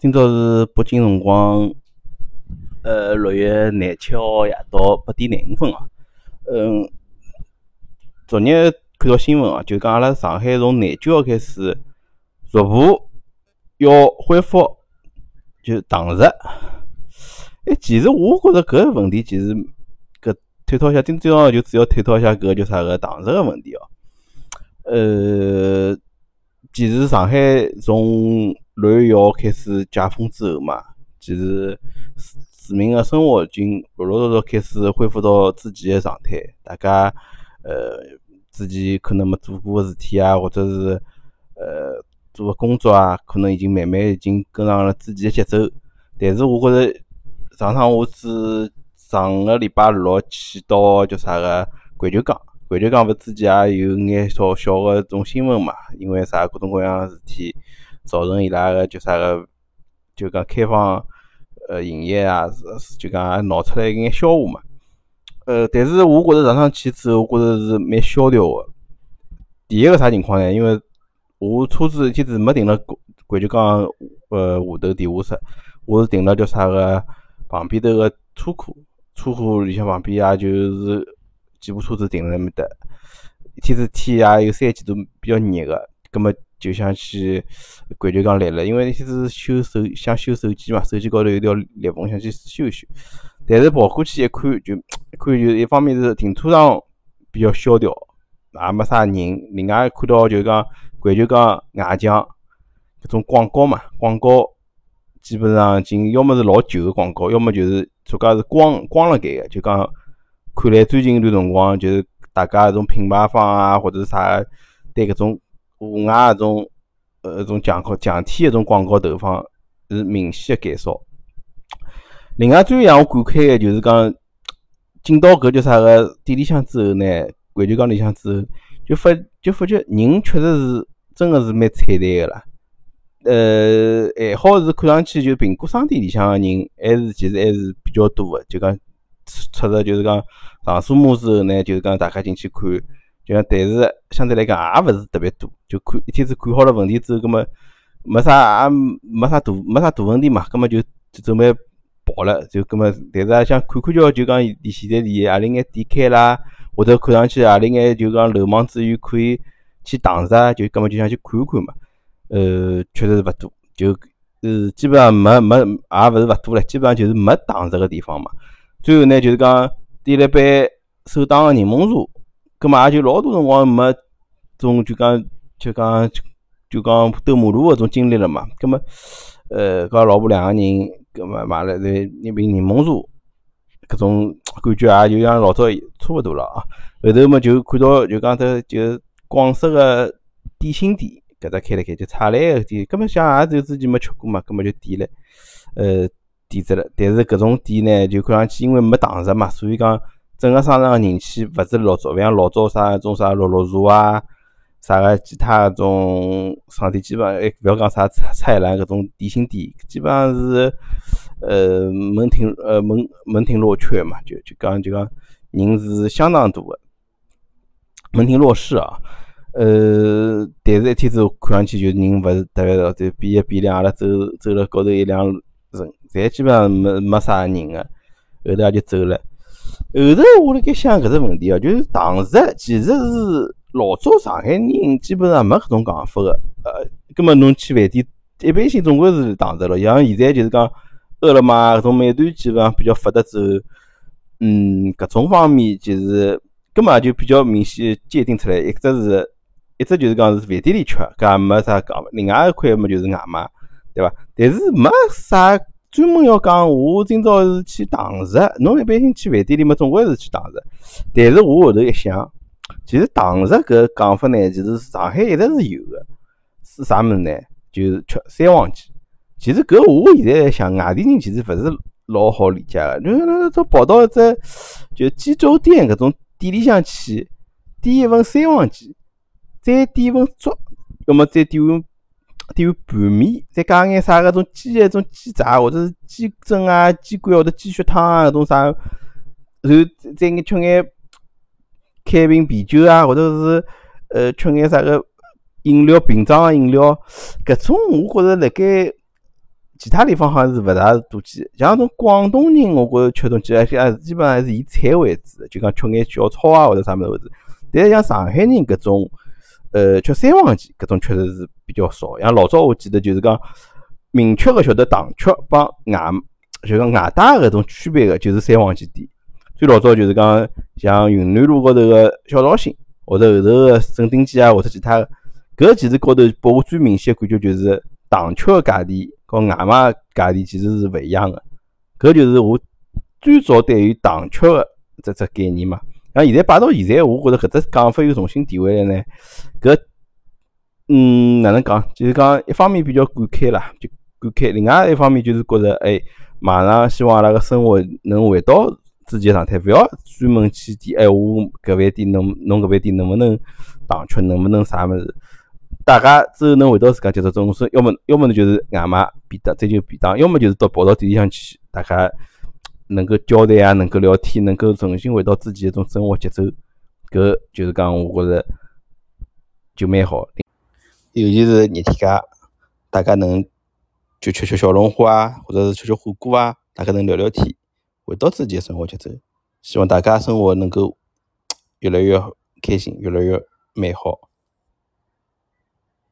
今朝是北京辰光，呃，六月廿七号夜到八点廿五分啊。嗯，昨日看到新闻啊，就讲阿拉上海从廿九号开始逐步要恢复就堂食。哎，其实我觉着搿个问题其实搿探讨一下，今朝就主要探讨一下搿个叫啥个堂食个问题哦。呃，其实上海从六月一号开始解封之后嘛，其实市市民个生活已经陆陆续续开始恢复到之前个状态。大家呃之前可能没做过个事体啊，或者是呃做个工作啊，可能已经慢慢已经跟上了之前个节奏。但是我觉着上趟我是上个礼拜六去到叫啥个环球港，环球港勿之前也有眼小小个种新闻嘛，因为啥各种各样个事体。造成伊拉个就啥个，就讲开放呃营业啊，是就讲闹出来一眼笑话嘛。呃，但是我觉着上趟去之后，我觉着是蛮萧条个。第一个啥情况呢？因为我车子一天子没停了环球港呃下头地下室，我是停了叫啥个旁边头个车库，车库里向旁边也就是几部车子停辣埃面搭。一天子天也有三几度，比较热个，葛末。就想去环球港来了，因为那天是修手想修手机嘛，手机高头有条裂缝，想去修一修。但是跑过去一看，就一看就一方面是停车场比较萧条，也没啥人。另外看到就讲环球港外墙搿种广告嘛，广告基本上已经要么是老旧个广告，要么就是自家是光光了盖个。就讲看来最近一段辰光，就是大家搿种品牌方啊，或者啥对搿种。户外搿种，呃，种强靠强体搿种广告投放是明显个减少。另外，最让我感慨个就是讲，进到搿叫啥个店里向之后呢，环球港里向之后，就发就发觉人确实是真个是蛮惨淡个啦。呃，还好是看上去就苹果商店里向个人还是其实还是比较多个，就讲出出着就是讲上锁码之后呢，就是讲大家进去看。就讲，但是相对来讲也勿是特别多，就看一天子看好了问题之后，葛末没啥也没啥大没啥大问题嘛，葛末就就准备跑了，就葛末但是也想看看叫，就讲现在离何里眼店开啦，或者看上去何里眼就讲漏网之鱼可以去堂食，就葛末就想去看看嘛。呃，确实是勿多，就呃基本上没没也勿是勿多唻，基本上就是没堂食个地方嘛。最后呢，就是讲点了杯手打个柠檬茶。葛末也就老多辰光没种就讲就讲就讲兜马路搿种经历了嘛。葛末呃，跟老婆两个人，葛末买了一瓶柠檬茶，搿种感觉也就像老早差勿多了啊。后头嘛就看到就讲头就广式个点心店搿搭开了开，就茶来个店。葛末想也就之前没吃过嘛，葛末就点了，呃，点着了。但是搿种店呢，就看上去因为没堂食嘛，所以讲。整个商场个人气勿是老早，勿像老早啥种啥六六茶啊，啥个其他种商店，基本上还勿要讲啥菜篮搿种点心店，基本上是呃门庭呃门门庭若缺嘛，就就讲就讲人是相当多个，门庭若市啊。呃，但是一天子看上去就人勿是特别多，就比一比两，阿拉走走了高头一两人，侪基本上没没啥人个，后头也就走了。后头我辣盖想搿只问题哦，就是堂食其实是老早上海人基本上没搿种讲法个，呃，葛末侬去饭店一般性总归是堂食咯，像现在就是讲饿了么搿种美团基本上比较发达之后，嗯，搿种方面其实根本就比较明显界定出来，一只是，一只就是讲是饭店里吃，搿也没啥讲，另外一块么就是外卖，对伐？但是没啥。专门要讲，我今朝是去堂食。侬一般性去饭店里嘛，总归是去堂食。但是我后头一想，其实堂食搿讲法呢，其实上海一直是有的。是啥物事呢？就是吃三黄鸡。其实搿我现在想，外地人其实勿是老好理解个。就是那这跑到一只就鸡粥店搿种店里向去，点一份三黄鸡，再点一份粥，要么再点碗。点碗拌面，再加眼啥个种鸡一种鸡杂，或者是鸡胗啊、鸡冠或者鸡血汤啊，搿种啥，然后再眼吃眼开瓶啤酒啊，或者是呃吃眼啥个饮料瓶装个饮料，搿种我觉着辣盖其他地方好像是勿大多见。像种广东人，我觉着吃东西还是基本上还是以菜为主，就讲吃眼小炒啊或者啥物事为主。但是像上海人搿种，呃，吃三黄鸡搿种确实是比较少。像老早我记得就是讲，明确个晓得糖吃帮外，就讲外带搿种区别个，就是三黄鸡店。最老早就是讲像云南路高头个小绍兴，或者后头个镇定记啊，或者其他个，搿其实高头拨我最明显个感觉就是糖吃个价钿。和外卖价钿其实是勿一样个，搿就是我最早对于糖吃个这只概念嘛。像现在摆到现在，我觉着搿只讲法又重新提回来呢。搿嗯，哪能讲？就是讲一方面比较感慨啦，就感慨；另外一方面就是觉着，哎，马上希望阿拉个生活能回到之前状态，勿要专门去点，哎，我搿饭店能，侬搿饭店能勿能糖吃，能勿能啥物事？大家之后能回到自家节奏中，是要么要么呢就是外卖便当追求便当，要么就是到跑到店里向去，大家能够交谈啊，能够聊天，能够重新回到自己一种生活节奏，搿就是讲我觉着就蛮好。尤其是热天家，大家能就吃吃小龙虾啊，或者是吃吃火锅啊，大家能聊聊天，回到自己的生活节奏。希望大家生活能够越来越开心，越来越美好。